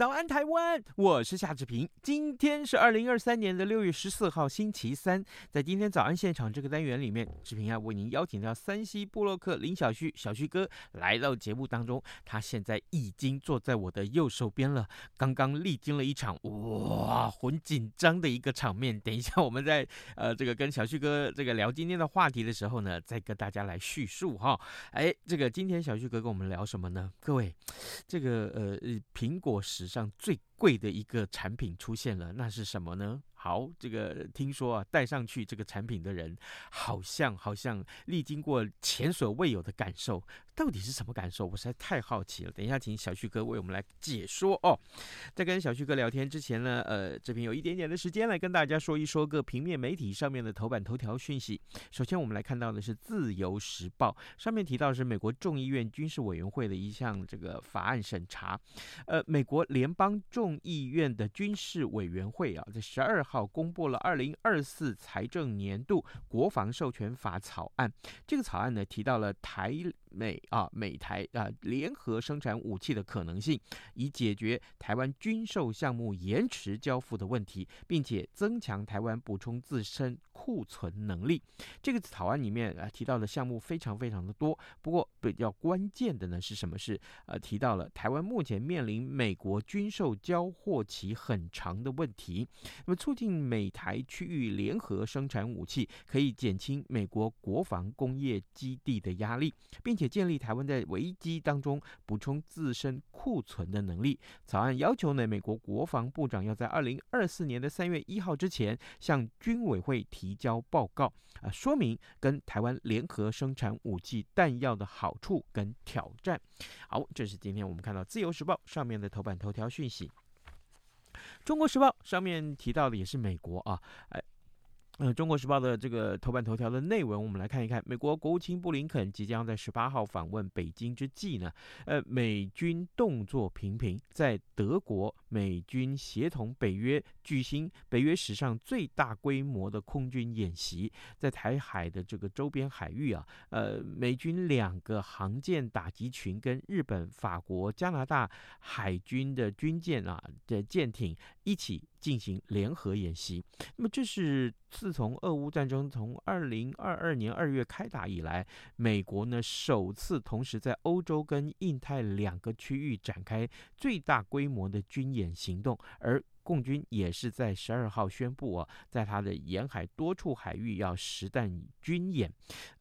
早安，台湾！我是夏志平。今天是二零二三年的六月十四号，星期三。在今天早安现场这个单元里面，志平要为您邀请到山西部落客林小旭小旭哥来到节目当中。他现在已经坐在我的右手边了。刚刚历经了一场哇，很紧张的一个场面。等一下，我们在呃这个跟小旭哥这个聊今天的话题的时候呢，再跟大家来叙述哈。哎，这个今天小旭哥跟我们聊什么呢？各位，这个呃苹果史上最贵的一个产品出现了，那是什么呢？好，这个听说啊，戴上去这个产品的人，好像好像历经过前所未有的感受，到底是什么感受？我实在太好奇了。等一下，请小旭哥为我们来解说哦。在跟小旭哥聊天之前呢，呃，这边有一点点的时间来跟大家说一说个平面媒体上面的头版头条讯息。首先，我们来看到的是《自由时报》上面提到是美国众议院军事委员会的一项这个法案审查。呃，美国联邦众众议院的军事委员会啊，在十二号公布了二零二四财政年度国防授权法草案。这个草案呢，提到了台美啊美台啊联合生产武器的可能性，以解决台湾军售项目延迟交付的问题，并且增强台湾补充自身库存能力。这个草案里面啊提到的项目非常非常的多，不过比较关键的呢是什么？是呃提到了台湾目前面临美国军售交货期很长的问题，那么促进美台区域联合生产武器，可以减轻美国国防工业基地的压力，并且建立台湾在危机当中补充自身库存的能力。草案要求呢，美国国防部长要在二零二四年的三月一号之前向军委会提交报告，啊，说明跟台湾联合生产武器弹药的好处跟挑战。好，这是今天我们看到《自由时报》上面的头版头条讯息。中国时报上面提到的也是美国啊，哎，呃，中国时报的这个头版头条的内文，我们来看一看。美国国务卿布林肯即将在十八号访问北京之际呢，呃，美军动作频频，在德国，美军协同北约举行北约史上最大规模的空军演习，在台海的这个周边海域啊，呃，美军两个航舰打击群跟日本、法国、加拿大海军的军舰啊的舰艇一起进行联合演习。那么这是自从俄乌战争从二零二二年二月开打以来，美国呢首次同时在欧洲跟印太两个区域展开最大规模的军演。行动，而共军也是在十二号宣布啊，在他的沿海多处海域要实弹军演。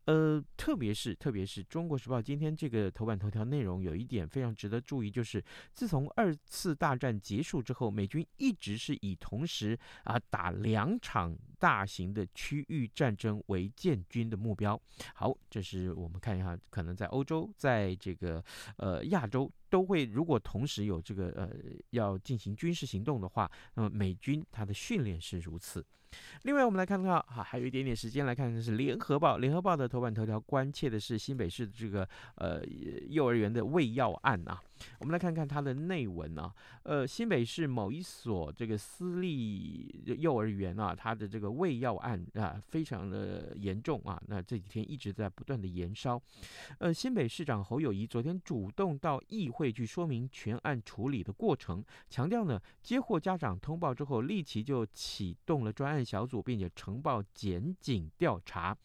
呃，特别是特别是《中国时报》今天这个头版头条内容有一点非常值得注意，就是自从二次大战结束之后，美军一直是以同时啊打两场大型的区域战争为建军的目标。好，这是我们看一下，可能在欧洲，在这个呃亚洲都会，如果同时有这个呃要进行军事行动的话，那么美军它的训练是如此。另外，我们来看看哈，还有一点点时间来看看是联合报。联合报的头版头条关切的是新北市的这个呃幼儿园的喂药案啊。我们来看看它的内文啊，呃，新北市某一所这个私立幼儿园啊，它的这个喂药案啊，非常的严重啊。那这几天一直在不断的延烧。呃，新北市长侯友谊昨天主动到议会去说明全案处理的过程，强调呢，接获家长通报之后，立即就启动了专案小组，并且呈报检警调查。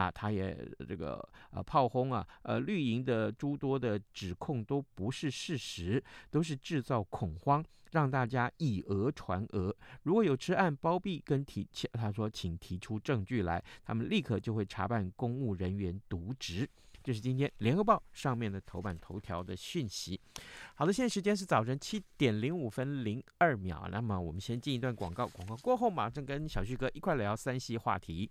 啊，他也这个呃炮轰啊，呃绿营的诸多的指控都不是事实，都是制造恐慌，让大家以讹传讹。如果有吃案包庇跟提，他说请提出证据来，他们立刻就会查办公务人员渎职。这是今天联合报上面的头版头条的讯息。好的，现在时间是早晨七点零五分零二秒，那么我们先进一段广告，广告过后马上跟小旭哥一块聊三西话题。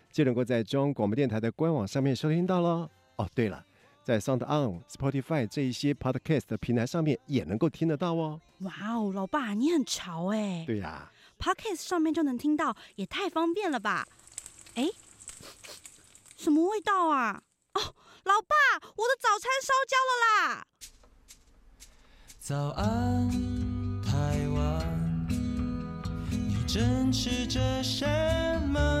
就能够在中央广播电台的官网上面收听到喽。哦，对了。在 Sound On、Spotify 这一些 Podcast 的平台上面也能够听得到哦。哇哦，老爸你很潮哎！对呀，Podcast 上面就能听到，也太方便了吧？哎，什么味道啊？哦，老爸，我的早餐烧焦了啦！早安，台湾，你正吃着什么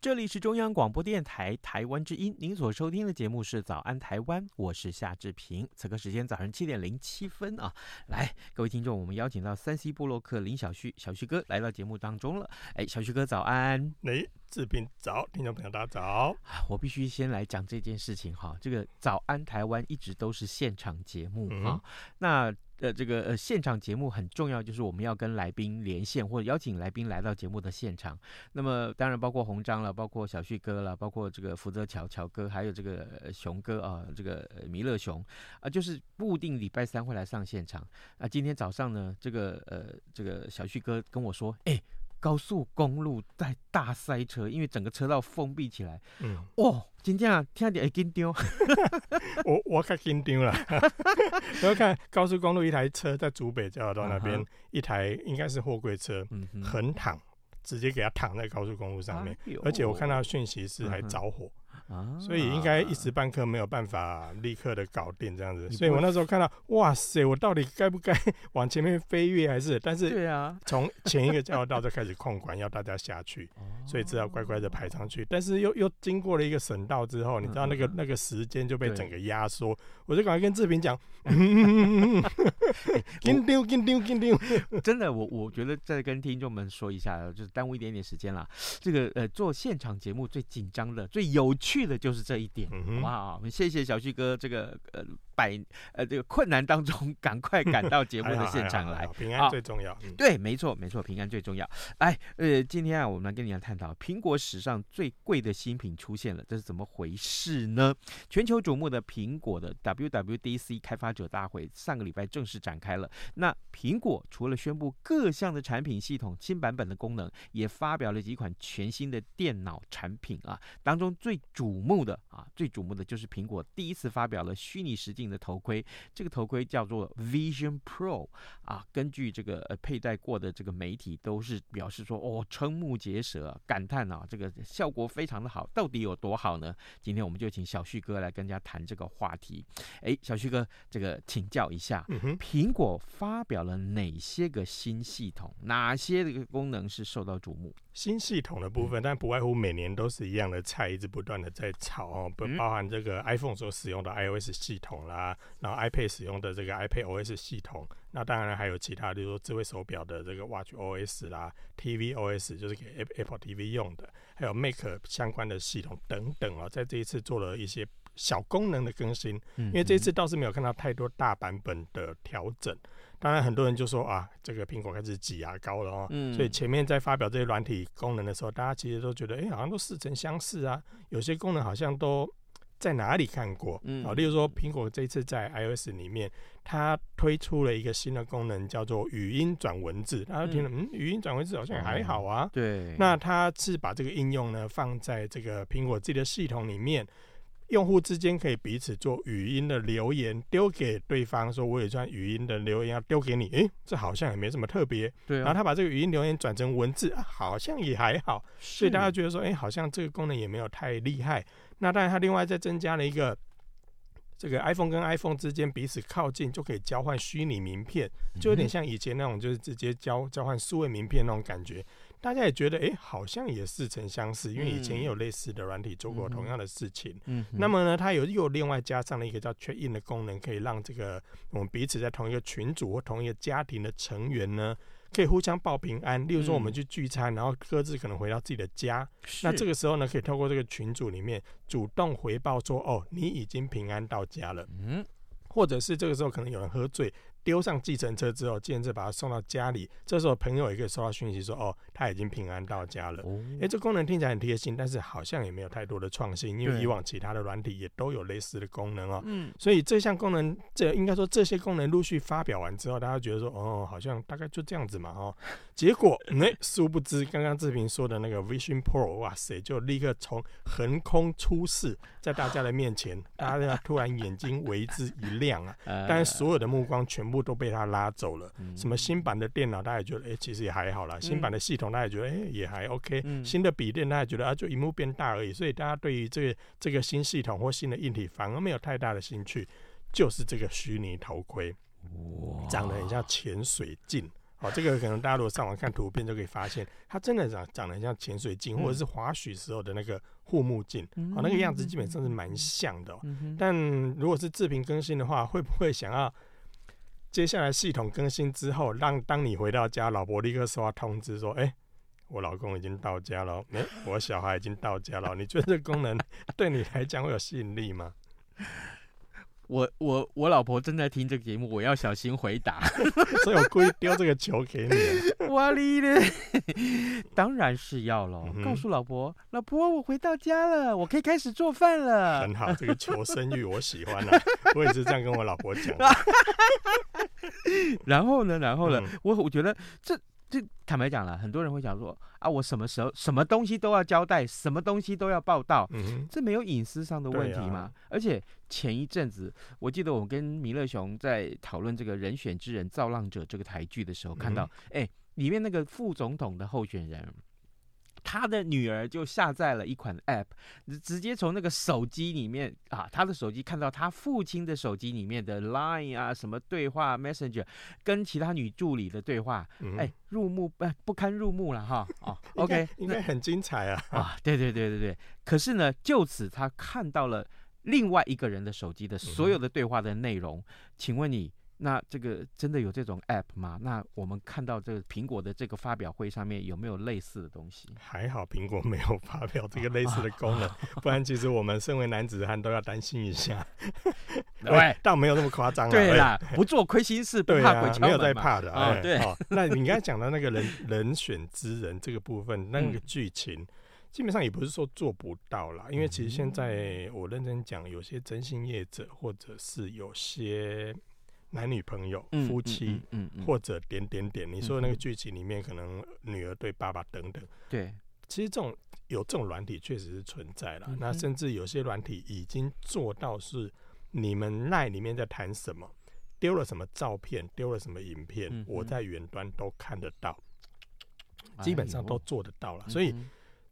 这里是中央广播电台台湾之音，您所收听的节目是《早安台湾》，我是夏志平。此刻时间早上七点零七分啊，来，各位听众，我们邀请到三 C 部落客林小旭，小旭哥来到节目当中了。哎，小旭哥早安！哎，志平早，听众朋友大家早。我必须先来讲这件事情哈，这个《早安台湾》一直都是现场节目啊，嗯、那。呃，这个呃，现场节目很重要，就是我们要跟来宾连线或者邀请来宾来到节目的现场。那么当然包括红章了，包括小旭哥了，包括这个福泽乔乔哥，还有这个熊哥啊，这个弥勒熊啊，就是固定礼拜三会来上现场。啊，今天早上呢，这个呃，这个小旭哥跟我说，哎。高速公路在大塞车，因为整个车道封闭起来。嗯，哦，真正啊，听着会紧张。我我较紧张了。然后看高速公路一台车在竹北交流道那边，啊、一台应该是货柜车，嗯，横躺，直接给它躺在高速公路上面，哎、而且我看到讯息是还着火。嗯所以应该一时半刻没有办法立刻的搞定这样子，所以我那时候看到，哇塞，我到底该不该往前面飞跃还是？但是对啊，从前一个交流道就开始控管要大家下去，所以只好乖乖的排上去。但是又又经过了一个省道之后，你知道那个 那个时间就被整个压缩，我就赶快跟志平讲，紧张紧张紧张，真的，我我觉得再跟听众们说一下，就是耽误一点点时间了。这个呃，做现场节目最紧张的、最有趣。去的就是这一点，嗯、好不好？我们谢谢小旭哥，这个呃百呃这个困难当中 赶快赶到节目的现场来，平安最重要。嗯、对，没错没错，平安最重要。来，呃，今天啊，我们来跟你来探讨苹果史上最贵的新品出现了，这是怎么回事呢？全球瞩目的苹果的 WWDC 开发者大会上个礼拜正式展开了。那苹果除了宣布各项的产品系统新版本的功能，也发表了几款全新的电脑产品啊，当中最瞩目的啊，最瞩目的就是苹果第一次发表了虚拟实境的头盔，这个头盔叫做 Vision Pro 啊。根据这个呃佩戴过的这个媒体都是表示说，哦，瞠目结舌，感叹啊，这个效果非常的好，到底有多好呢？今天我们就请小旭哥来跟大家谈这个话题。哎，小旭哥，这个请教一下，苹果发表了哪些个新系统？哪些这个功能是受到瞩目？新系统的部分，但不外乎每年都是一样的菜，一直不断的在炒哦，不包含这个 iPhone 所使用的 iOS 系统啦，然后 iPad 使用的这个 iPad OS 系统，那当然还有其他，比如说智慧手表的这个 Watch OS 啦，TV OS 就是给 Apple TV 用的，还有 Mac 相关的系统等等哦，在这一次做了一些小功能的更新，因为这一次倒是没有看到太多大版本的调整。当然，很多人就说啊，这个苹果开始挤牙膏了哦。嗯。所以前面在发表这些软体功能的时候，大家其实都觉得，哎，好像都似曾相识啊。有些功能好像都在哪里看过。嗯。啊，例如说，苹果这次在 iOS 里面，它推出了一个新的功能，叫做语音转文字。大家听了，嗯，语音转文字好像也还好啊。对。那它是把这个应用呢放在这个苹果自己的系统里面。用户之间可以彼此做语音的留言，丢给对方说我有一段语音的留言要丢给你，诶、欸，这好像也没什么特别。对、啊，然后他把这个语音留言转成文字，啊，好像也还好。所以大家觉得说，诶、欸，好像这个功能也没有太厉害。那当然，它另外再增加了一个。这个 iPhone 跟 iPhone 之间彼此靠近就可以交换虚拟名片，就有点像以前那种就是直接交交换数位名片那种感觉。大家也觉得，哎，好像也似曾相识，因为以前也有类似的软体做过同样的事情。嗯，那么呢，它有又另外加上了一个叫 Check In 的功能，可以让这个我们彼此在同一个群组或同一个家庭的成员呢。可以互相报平安，例如说我们去聚餐，嗯、然后各自可能回到自己的家，那这个时候呢，可以透过这个群组里面主动回报说，哦，你已经平安到家了，嗯，或者是这个时候可能有人喝醉。丢上计程车之后，计程车把他送到家里。这时候朋友也可以收到讯息说：“哦，他已经平安到家了。”哎，这功能听起来很贴心，但是好像也没有太多的创新，因为以往其他的软体也都有类似的功能哦。嗯，所以这项功能，这应该说这些功能陆续发表完之后，大家觉得说：“哦，好像大概就这样子嘛。”哦，结果哎，殊不知刚刚志平说的那个 Vision Pro，哇塞，就立刻从横空出世在大家的面前，大家突然眼睛为之一亮啊！但是所有的目光全部。都被他拉走了。什么新版的电脑，大家也觉得，哎、欸，其实也还好啦。新版的系统，大家也觉得，哎、欸，也还 OK。新的笔电，大家觉得啊，就荧幕变大而已。所以大家对于这个这个新系统或新的硬体，反而没有太大的兴趣。就是这个虚拟头盔，长得很像潜水镜。哦，这个可能大家如果上网看图片就可以发现，它真的长长得很像潜水镜，或者是滑雪时候的那个护目镜。哦，那个样子基本上是蛮像的、喔。但如果是自屏更新的话，会不会想要？接下来系统更新之后，让当你回到家，老婆立刻收到通知说：“哎、我老公已经到家了，哎、我小孩已经到家了。”你觉得这功能 对你来讲会有吸引力吗？我我我老婆正在听这个节目，我要小心回答，所以我故意丢这个球给你。哇哩嘞，当然是要喽！嗯、告诉老婆，老婆，我回到家了，我可以开始做饭了。很好，这个求生欲我喜欢啊，我也是这样跟我老婆讲。然后呢，然后呢，嗯、我我觉得这。这坦白讲了，很多人会想说啊，我什么时候什么东西都要交代，什么东西都要报道，这没有隐私上的问题吗？啊、而且前一阵子，我记得我跟弥勒熊在讨论这个人选之人造浪者这个台剧的时候，看到哎、里面那个副总统的候选人。他的女儿就下载了一款 App，直接从那个手机里面啊，他的手机看到他父亲的手机里面的 Line 啊，什么对话 Messenger，跟其他女助理的对话，哎、嗯欸，入目不不堪入目了哈。哦，OK，应该很精彩啊。啊，对对对对对。可是呢，就此他看到了另外一个人的手机的所有的对话的内容，嗯、请问你？那这个真的有这种 app 吗？那我们看到这个苹果的这个发表会上面有没有类似的东西？还好苹果没有发表这个类似的功能，不然其实我们身为男子汉都要担心一下。对，倒没有那么夸张了。对啦，不做亏心事，不怕鬼敲门嘛。没有在怕的啊。对。那你刚才讲的那个人人选之人这个部分，那个剧情基本上也不是说做不到啦，因为其实现在我认真讲，有些征信业者或者是有些。男女朋友、夫妻，嗯嗯，或者点点点，你说的那个剧情里面，可能女儿对爸爸等等，对，其实这种有这种软体确实是存在了。那甚至有些软体已经做到是你们赖里面在谈什么，丢了什么照片，丢了什么影片，我在远端都看得到，基本上都做得到了，所以。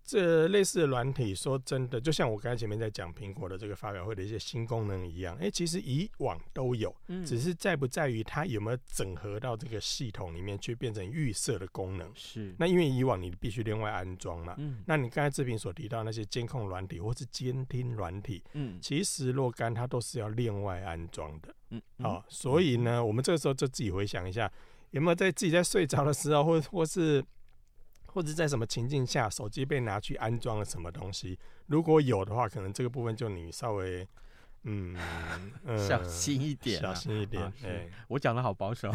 这类似的软体，说真的，就像我刚才前面在讲苹果的这个发表会的一些新功能一样，哎，其实以往都有，只是在不在于它有没有整合到这个系统里面去变成预设的功能。是。那因为以往你必须另外安装嘛，嗯。那你刚才志平所提到那些监控软体或是监听软体，嗯，其实若干它都是要另外安装的，嗯。好，所以呢，我们这个时候就自己回想一下，有没有在自己在睡着的时候，或或是。或者在什么情境下，手机被拿去安装了什么东西？如果有的话，可能这个部分就你稍微，嗯，嗯小心一点，小心一点。哎、啊，我讲的好保守。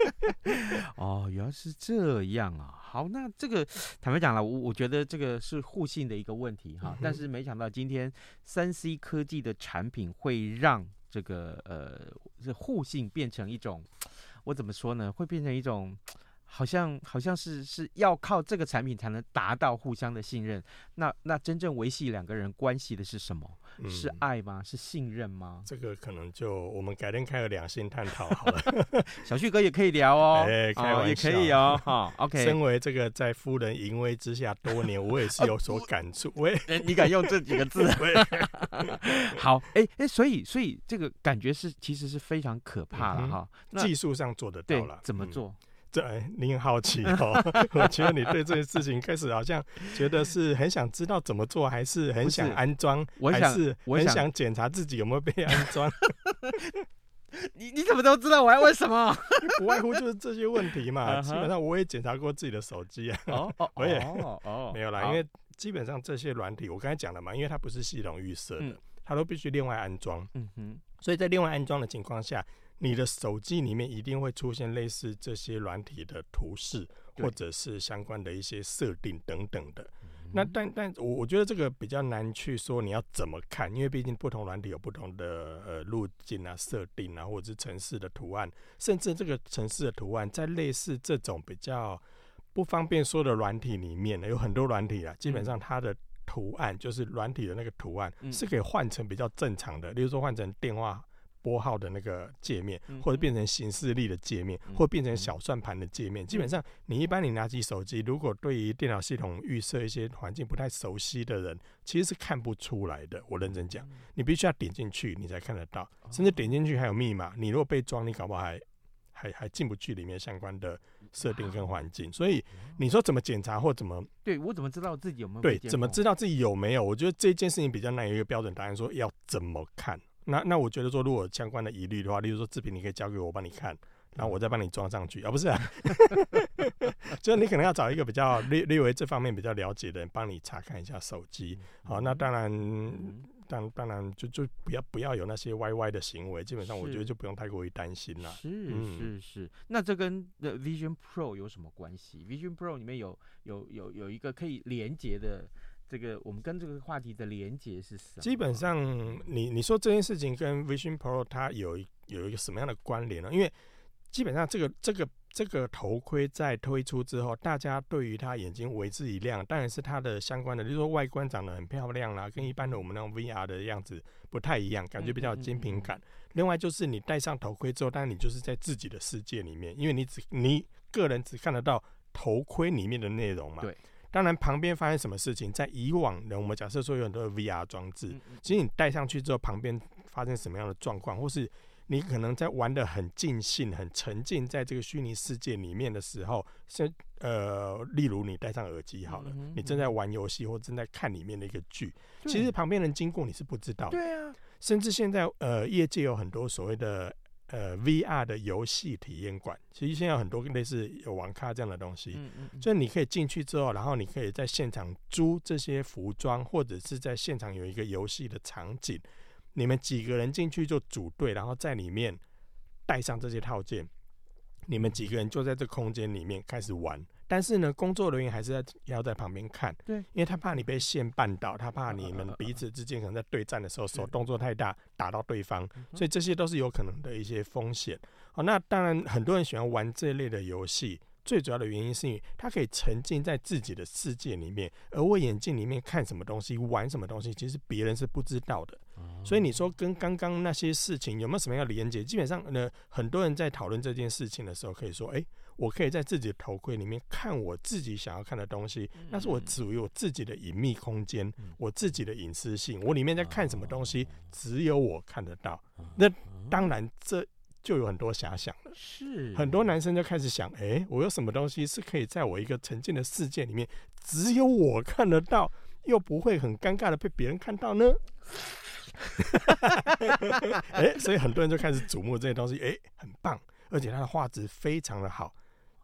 哦，原来是这样啊。好，那这个坦白讲了，我我觉得这个是互信的一个问题哈。嗯、但是没想到今天三 C 科技的产品会让这个呃这互信变成一种，我怎么说呢？会变成一种。好像好像是是要靠这个产品才能达到互相的信任。那那真正维系两个人关系的是什么？嗯、是爱吗？是信任吗？这个可能就我们改天开个两性探讨好了。小旭哥也可以聊哦，哎、开玩笑、哦、也可以哦。哈、哦、，OK。身为这个在夫人淫威之下多年，我也是有所感触。喂、啊，你敢用这几个字？好，哎哎，所以所以这个感觉是其实是非常可怕了哈、嗯。技术上做得到了，怎么做？嗯这你很好奇哦，我觉得你对这件事情开始好像觉得是很想知道怎么做，还是很想安装，还是很想检查自己有没有被安装？你你怎么都知道我要问什么？不外乎就是这些问题嘛。基本上我也检查过自己的手机啊，我也没有啦，因为基本上这些软体我刚才讲了嘛，因为它不是系统预设的，它都必须另外安装。嗯哼，所以在另外安装的情况下。你的手机里面一定会出现类似这些软体的图示，或者是相关的一些设定等等的。那但但我我觉得这个比较难去说你要怎么看，因为毕竟不同软体有不同的呃路径啊、设定啊，或者是城市的图案，甚至这个城市的图案在类似这种比较不方便说的软体里面呢，有很多软体啊，基本上它的图案就是软体的那个图案是可以换成比较正常的，例如说换成电话。拨号的那个界面，或者变成行事历的界面，或者变成小算盘的界面。基本上，你一般你拿起手机，如果对于电脑系统预设一些环境不太熟悉的人，其实是看不出来的。我认真讲，你必须要点进去，你才看得到。甚至点进去还有密码，你如果被装，你搞不好还还还进不去里面相关的设定跟环境。所以你说怎么检查或怎么？对，我怎么知道自己有没有？对，怎么知道自己有没有？我觉得这件事情比较难有一个标准答案，说要怎么看。那那我觉得说，如果相关的疑虑的话，例如说视频，你可以交给我帮你看，然后我再帮你装上去，啊不是啊，就是你可能要找一个比较略略为这方面比较了解的人帮你查看一下手机。好，那当然，当当然就就不要不要有那些歪歪的行为，基本上我觉得就不用太过于担心了。是是是，那这跟 The Vision Pro 有什么关系？Vision Pro 里面有有有有一个可以连接的。这个我们跟这个话题的连接是什么？基本上你，你你说这件事情跟 Vision Pro 它有有一个什么样的关联呢？因为基本上这个这个这个头盔在推出之后，大家对于它眼睛为之一亮，当然是它的相关的，就是说外观长得很漂亮啦，跟一般的我们那种 VR 的样子不太一样，感觉比较有精品感。另外就是你戴上头盔之后，当然你就是在自己的世界里面，因为你只你个人只看得到头盔里面的内容嘛。对。当然，旁边发生什么事情，在以往呢我们假设说有很多的 VR 装置，其实你戴上去之后，旁边发生什么样的状况，或是你可能在玩的很尽兴、很沉浸在这个虚拟世界里面的时候，是呃，例如你戴上耳机好了，你正在玩游戏或正在看里面的一个剧，其实旁边人经过你是不知道的。对啊，甚至现在呃，业界有很多所谓的。呃，VR 的游戏体验馆，其实现在有很多类似有网咖这样的东西，嗯嗯嗯，所以你可以进去之后，然后你可以在现场租这些服装，或者是在现场有一个游戏的场景，你们几个人进去就组队，然后在里面带上这些套件，你们几个人就在这空间里面开始玩。但是呢，工作人员还是在要在旁边看，对，因为他怕你被线绊倒，他怕你们彼此之间可能在对战的时候手动作太大打到对方，所以这些都是有可能的一些风险。好，那当然很多人喜欢玩这类的游戏，最主要的原因是因为他可以沉浸在自己的世界里面，而我眼镜里面看什么东西、玩什么东西，其实别人是不知道的。所以你说跟刚刚那些事情有没有什么样的连接？基本上呢，很多人在讨论这件事情的时候，可以说，哎。我可以在自己的头盔里面看我自己想要看的东西，那是我属于我自己的隐秘空间，我自己的隐私性。我里面在看什么东西，只有我看得到。那当然，这就有很多遐想了。是，很多男生就开始想：哎，我有什么东西是可以在我一个沉浸的世界里面，只有我看得到，又不会很尴尬的被别人看到呢？哎，所以很多人就开始瞩目这些东西，哎，很棒，而且它的画质非常的好。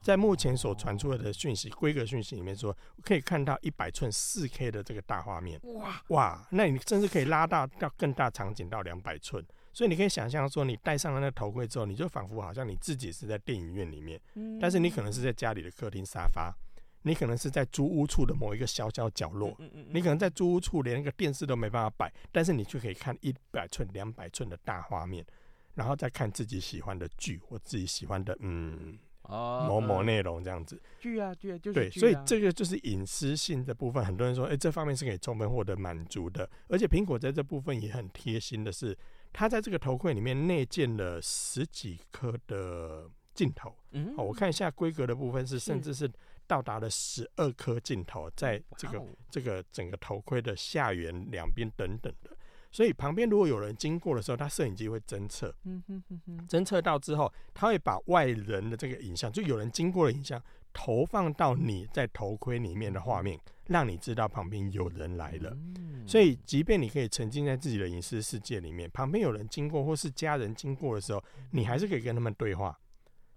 在目前所传出来的讯息规格讯息里面说，可以看到一百寸四 K 的这个大画面。哇哇，那你甚至可以拉大到更大场景到两百寸。所以你可以想象说，你戴上了那个头盔之后，你就仿佛好像你自己是在电影院里面，但是你可能是在家里的客厅沙发，你可能是在租屋处的某一个小小角落，你可能在租屋处连个电视都没办法摆，但是你却可以看一百寸、两百寸的大画面，然后再看自己喜欢的剧或自己喜欢的嗯。哦某某内容这样子。剧啊剧啊，就是对，所以这个就是隐私性的部分。很多人说，哎，这方面是可以充分获得满足的。而且苹果在这部分也很贴心的是，它在这个头盔里面内建了十几颗的镜头。嗯，哦，我看一下规格的部分是，甚至是到达了十二颗镜头，在这个哦这个整个头盔的下缘两边等等的。所以旁边如果有人经过的时候，它摄影机会侦测，嗯哼哼哼，侦测到之后，它会把外人的这个影像，就有人经过的影像，投放到你在头盔里面的画面，让你知道旁边有人来了。嗯所以，即便你可以沉浸在自己的隐私世界里面，旁边有人经过或是家人经过的时候，你还是可以跟他们对话。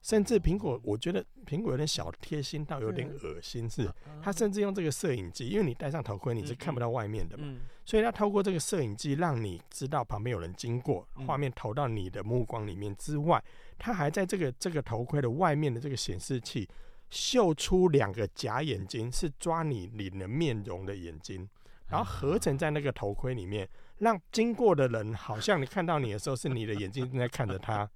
甚至苹果，我觉得苹果有点小贴心到有点恶心，是它甚至用这个摄影机，因为你戴上头盔你是看不到外面的嘛，嗯。所以它透过这个摄影机让你知道旁边有人经过，嗯。画面投到你的目光里面之外，它还在这个这个头盔的外面的这个显示器秀出两个假眼睛，是抓你你的面容的眼睛，然后合成在那个头盔里面，让经过的人好像你看到你的时候是你的眼睛正在看着他。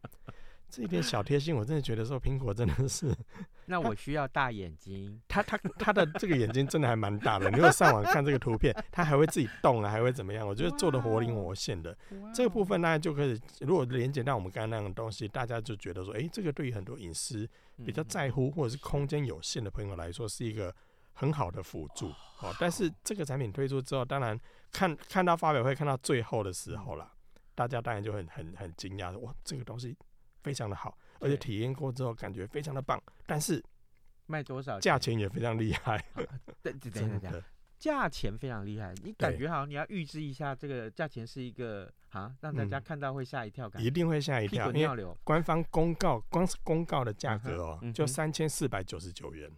这一点小贴心，我真的觉得说苹果真的是，那我需要大眼睛，他他他的这个眼睛真的还蛮大的。你如果上网看这个图片，它还会自己动啊，还会怎么样？我觉得做的活灵活现的。这个部分大家就可以，如果连接到我们刚刚那样的东西，大家就觉得说，哎，这个对于很多隐私比较在乎或者是空间有限的朋友来说，是一个很好的辅助哦。但是这个产品推出之后，当然看看到发表会看到最后的时候啦，大家当然就很很很惊讶，哇，这个东西。非常的好，而且体验过之后感觉非常的棒，但是卖多少？价钱也非常厉害。对对对价钱非常厉害。你感觉好像你要预知一下这个价钱是一个啊，让大家看到会吓一跳感，一定会吓一跳，因为官方公告光是公告的价格哦，就三千四百九十九元，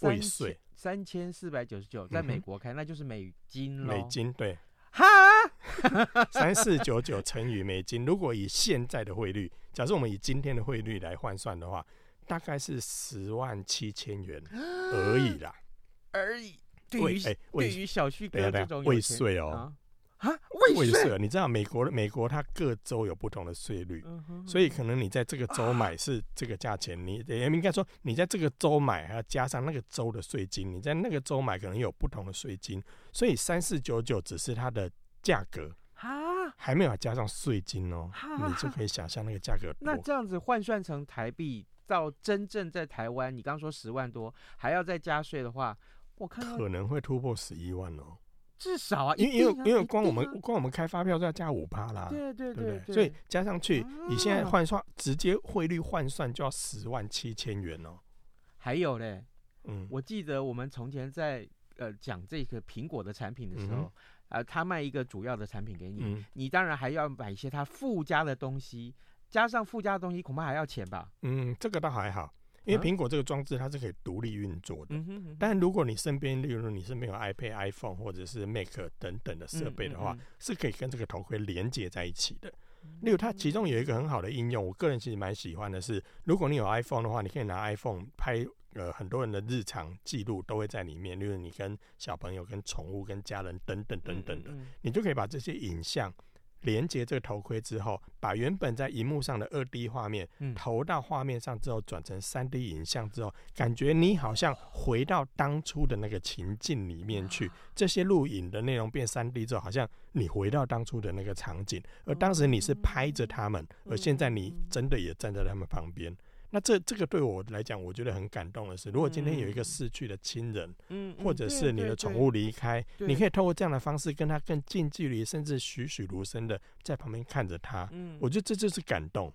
未税，三千四百九十九，在美国开那就是美金了。美金对。哈，三四九九乘以美金，如果以现在的汇率，假设我们以今天的汇率来换算的话，大概是十万七千元而已啦，而已。对于、欸、对于小旭哥这种未税哦，啊，未税，你知道美国美国它各州有不同的税率，嗯、所以可能你在这个州买是这个价钱，你也应该说你在这个州买还要加上那个州的税金，你在那个州买可能有不同的税金。所以三四九九只是它的价格，还没有加上税金哦，你就可以想象那个价格。那这样子换算成台币，到真正在台湾，你刚说十万多，还要再加税的话，我看可能会突破十一万哦，至少啊，因为因为因为光我们光我们开发票就要加五趴啦，对对对对，所以加上去，你现在换算直接汇率换算就要十万七千元哦。还有嘞，嗯，我记得我们从前在。呃，讲这个苹果的产品的时候，嗯、呃，他卖一个主要的产品给你，嗯、你当然还要买一些他附加的东西，加上附加的东西恐怕还要钱吧？嗯，这个倒还好，因为苹果这个装置它是可以独立运作的。嗯哼哼，但如果你身边，例如你身边有 iPad、iPhone 或者是 Mac 等等的设备的话，嗯嗯嗯是可以跟这个头盔连接在一起的。例如，它其中有一个很好的应用，我个人其实蛮喜欢的是，如果你有 iPhone 的话，你可以拿 iPhone 拍。呃，很多人的日常记录都会在里面，例如你跟小朋友、跟宠物、跟家人等等等等的，嗯嗯嗯你就可以把这些影像连接这个头盔之后，把原本在荧幕上的二 D 画面投到画面上之后，转成三 D 影像之后，感觉你好像回到当初的那个情境里面去。这些录影的内容变三 D 之后，好像你回到当初的那个场景，而当时你是拍着他们，而现在你真的也站在他们旁边。那这这个对我来讲，我觉得很感动的是，如果今天有一个逝去的亲人，嗯，或者是你的宠物离开，你可以透过这样的方式跟他更近距离，甚至栩栩如生的在旁边看着他，嗯，我觉得这就是感动，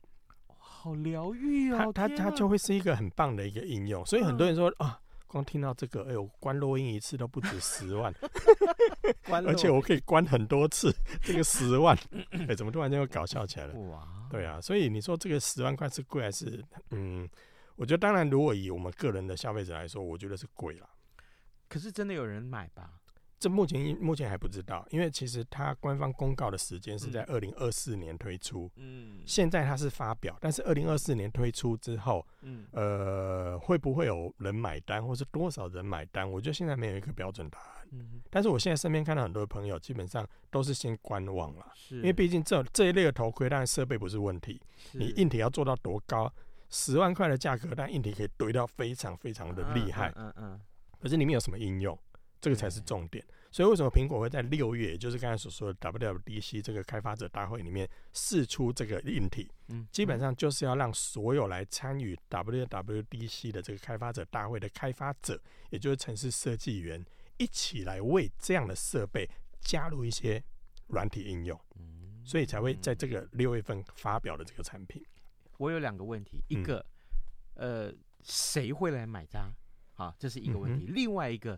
好疗愈哦，他他他就会是一个很棒的一个应用，所以很多人说啊。光听到这个，哎呦，关录音一次都不止十万，而且我可以关很多次，这个十万，哎、欸，怎么突然间又搞笑起来了？哇，对啊，所以你说这个十万块是贵还是？嗯，我觉得当然，如果以我们个人的消费者来说，我觉得是贵了。可是真的有人买吧？这目前目前还不知道，因为其实它官方公告的时间是在二零二四年推出，嗯，现在它是发表，但是二零二四年推出之后，嗯，呃，会不会有人买单，或是多少人买单？我觉得现在没有一个标准答案，嗯，但是我现在身边看到很多朋友，基本上都是先观望了，是，因为毕竟这这一类的头盔，当然设备不是问题，你硬体要做到多高。十万块的价格，但硬体可以堆到非常非常的厉害。嗯嗯。可是里面有什么应用？这个才是重点。所以为什么苹果会在六月，也就是刚才所说的 WWDC 这个开发者大会里面试出这个硬体？嗯，基本上就是要让所有来参与 WWDC 的这个开发者大会的开发者，也就是城市设计员，一起来为这样的设备加入一些软体应用。所以才会在这个六月份发表的这个产品。我有两个问题，一个，呃，谁会来买它？好，这是一个问题。另外一个。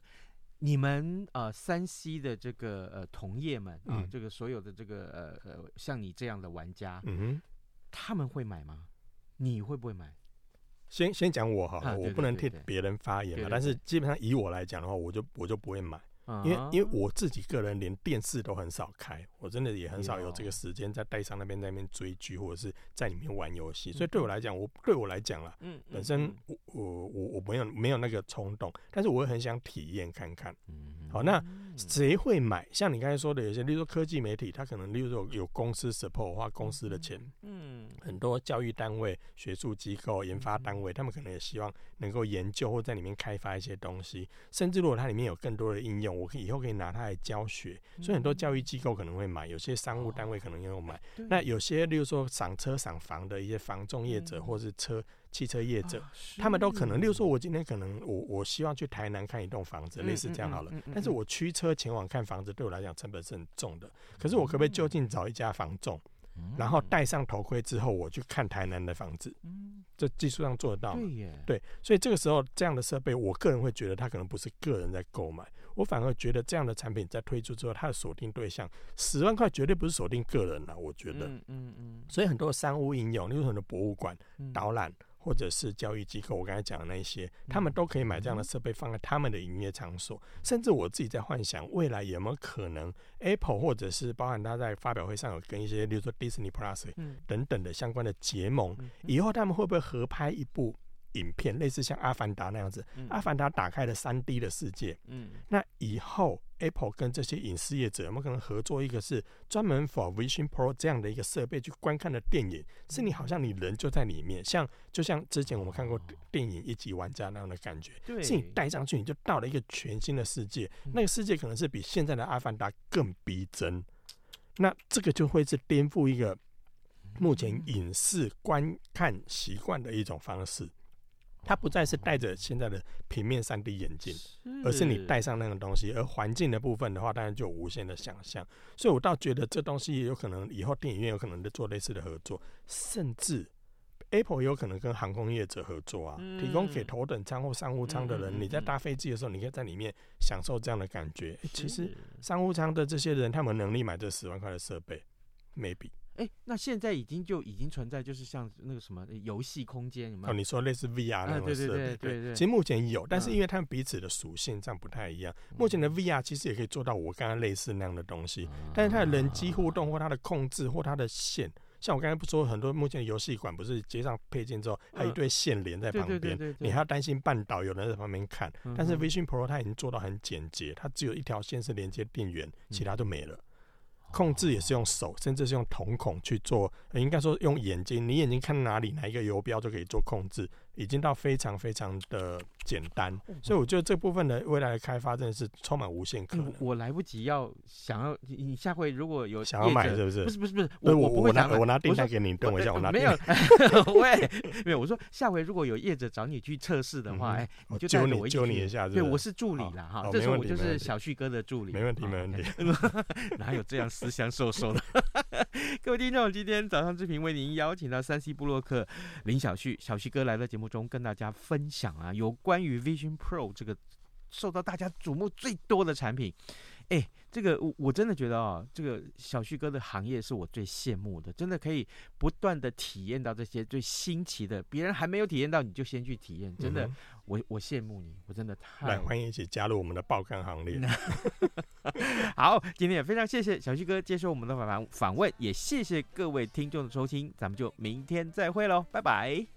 你们呃山西的这个呃同业们啊，这个所有的这个呃呃像你这样的玩家，嗯哼，他们会买吗？你会不会买？先先讲我哈，我不能替别人发言嘛，但是基本上以我来讲的话，我就我就不会买。因为因为我自己个人连电视都很少开，我真的也很少有这个时间在带上那边在那边追剧或者是在里面玩游戏，所以对我来讲，我对我来讲啦，嗯，本身我我我我没有没有那个冲动，但是我也很想体验看看。好，那谁会买？像你刚才说的，有些例如说科技媒体，它可能例如说有公司 support 花公司的钱，嗯，很多教育单位、学术机构、研发单位，他们可能也希望能够研究或在里面开发一些东西，甚至如果它里面有更多的应用。我可以以后可以拿它来教学，所以很多教育机构可能会买，有些商务单位可能也有买。那有些，例如说赏车赏房的一些房仲业者，或是车汽车业者，他们都可能，例如说，我今天可能我我希望去台南看一栋房子，类似这样好了。但是我驱车前往看房子，对我来讲成本是很重的。可是我可不可以就近找一家房仲？然后戴上头盔之后，我去看台南的房子，这技术上做得到吗？对，所以这个时候这样的设备，我个人会觉得它可能不是个人在购买，我反而觉得这样的产品在推出之后，它的锁定对象十万块绝对不是锁定个人了，我觉得，嗯嗯，所以很多商务应用，例如很多博物馆导览。或者是教育机构，我刚才讲的那些，他们都可以买这样的设备放在他们的营业场所。甚至我自己在幻想，未来有没有可能，Apple 或者是包含他在发表会上有跟一些，例如说 Disney Plus 等等的相关的结盟，以后他们会不会合拍一部影片，类似像《阿凡达》那样子？《阿凡达》打开了三 D 的世界，嗯那以后。Apple 跟这些影视业者有没有可能合作？一个是专门 for Vision Pro 这样的一个设备去观看的电影，是你好像你人就在里面，像就像之前我们看过电影《一级玩家》那样的感觉，是你戴上去你就到了一个全新的世界，那个世界可能是比现在的《阿凡达》更逼真，那这个就会是颠覆一个目前影视观看习惯的一种方式。它不再是戴着现在的平面三 D 眼镜，而是你戴上那个东西。而环境的部分的话，当然就有无限的想象。所以我倒觉得这东西也有可能以后电影院有可能在做类似的合作，甚至 Apple 也有可能跟航空业者合作啊，提供给头等舱或商务舱的人，你在搭飞机的时候，你可以在里面享受这样的感觉。其实商务舱的这些人，他们能力买这十万块的设备，maybe。哎、欸，那现在已经就已经存在，就是像那个什么游戏空间，有没有？哦，你说类似 VR 那种设备，对对对对对。其实目前有，但是因为他们彼此的属性这样不太一样。目前的 VR 其实也可以做到我刚刚类似那样的东西，但是它的人机互动或它的控制或它的线，像我刚才不说很多目前的游戏馆不是接上配件之后，还有一堆线连在旁边，你还要担心绊倒，有人在旁边看。但是 Vision Pro 它已经做到很简洁，它只有一条线是连接电源，其他都没了。控制也是用手，甚至是用瞳孔去做，应该说用眼睛，你眼睛看哪里，哪一个游标就可以做控制。已经到非常非常的简单，所以我觉得这部分的未来的开发真的是充满无限可能。我来不及要想要，你下回如果有想要买是不是？不是不是不是，我我我拿我拿订单给你，等我一下，我拿没有，喂，没有，我说下回如果有业者找你去测试的话，哎，你就带着我一起，揪你一下，对，我是助理啦哈，这时候我就是小旭哥的助理，没问题没问题，哪有这样私相授受的？各位听众，今天早上志平为您邀请到三 C 布洛克林小旭小旭哥来到节目中，跟大家分享啊，有关于 Vision Pro 这个受到大家瞩目最多的产品。哎，这个我我真的觉得啊，这个小旭哥的行业是我最羡慕的，真的可以不断的体验到这些最新奇的，别人还没有体验到，你就先去体验，真的，嗯、我我羡慕你，我真的太来欢迎一起加入我们的爆肝行列。好，今天也非常谢谢小旭哥接受我们的访访问，也谢谢各位听众的收听，咱们就明天再会喽，拜拜。